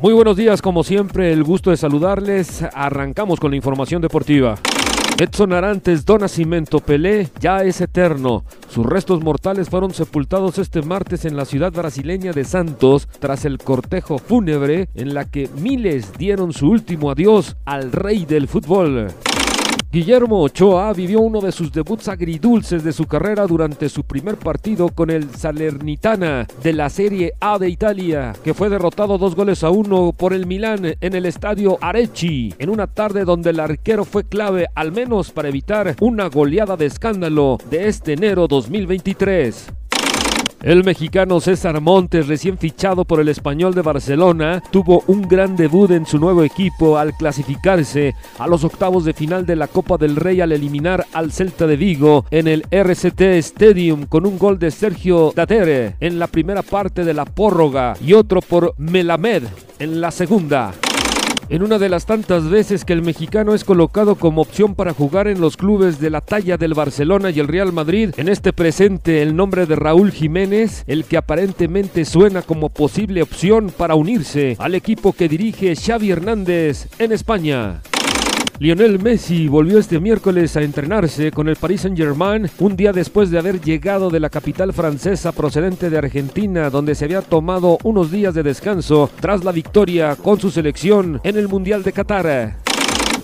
Muy buenos días, como siempre, el gusto de saludarles. Arrancamos con la información deportiva. Edson Arantes, Don Nacimiento Pelé ya es eterno. Sus restos mortales fueron sepultados este martes en la ciudad brasileña de Santos tras el cortejo fúnebre en la que miles dieron su último adiós al rey del fútbol. Guillermo Ochoa vivió uno de sus debuts agridulces de su carrera durante su primer partido con el Salernitana de la Serie A de Italia, que fue derrotado dos goles a uno por el Milán en el estadio Arechi, en una tarde donde el arquero fue clave al menos para evitar una goleada de escándalo de este enero 2023. El mexicano César Montes, recién fichado por el español de Barcelona, tuvo un gran debut en su nuevo equipo al clasificarse a los octavos de final de la Copa del Rey al eliminar al Celta de Vigo en el RCT Stadium con un gol de Sergio Datere en la primera parte de la prórroga y otro por Melamed en la segunda. En una de las tantas veces que el mexicano es colocado como opción para jugar en los clubes de la talla del Barcelona y el Real Madrid, en este presente el nombre de Raúl Jiménez, el que aparentemente suena como posible opción para unirse al equipo que dirige Xavi Hernández en España. Lionel Messi volvió este miércoles a entrenarse con el Paris Saint-Germain un día después de haber llegado de la capital francesa procedente de Argentina, donde se había tomado unos días de descanso tras la victoria con su selección en el Mundial de Qatar.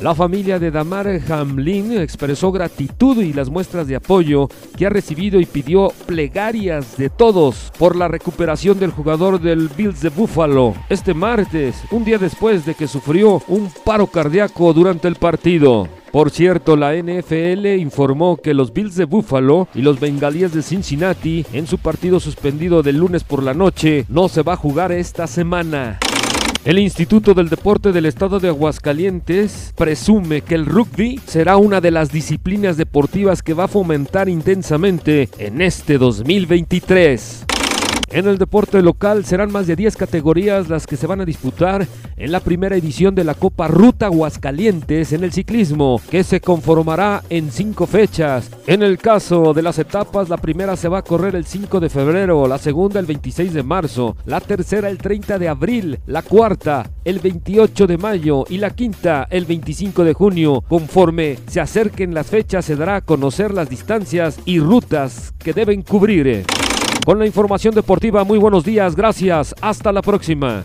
La familia de Damar Hamlin expresó gratitud y las muestras de apoyo que ha recibido y pidió plegarias de todos por la recuperación del jugador del Bills de Buffalo este martes, un día después de que sufrió un paro cardíaco durante el partido. Por cierto, la NFL informó que los Bills de Buffalo y los Bengalíes de Cincinnati, en su partido suspendido del lunes por la noche, no se va a jugar esta semana. El Instituto del Deporte del Estado de Aguascalientes presume que el rugby será una de las disciplinas deportivas que va a fomentar intensamente en este 2023. En el deporte local serán más de 10 categorías las que se van a disputar en la primera edición de la Copa Ruta Aguascalientes en el ciclismo, que se conformará en cinco fechas. En el caso de las etapas, la primera se va a correr el 5 de febrero, la segunda el 26 de marzo, la tercera el 30 de abril, la cuarta el 28 de mayo y la quinta el 25 de junio. Conforme se acerquen las fechas se dará a conocer las distancias y rutas que deben cubrir. Con la información deportiva, muy buenos días, gracias, hasta la próxima.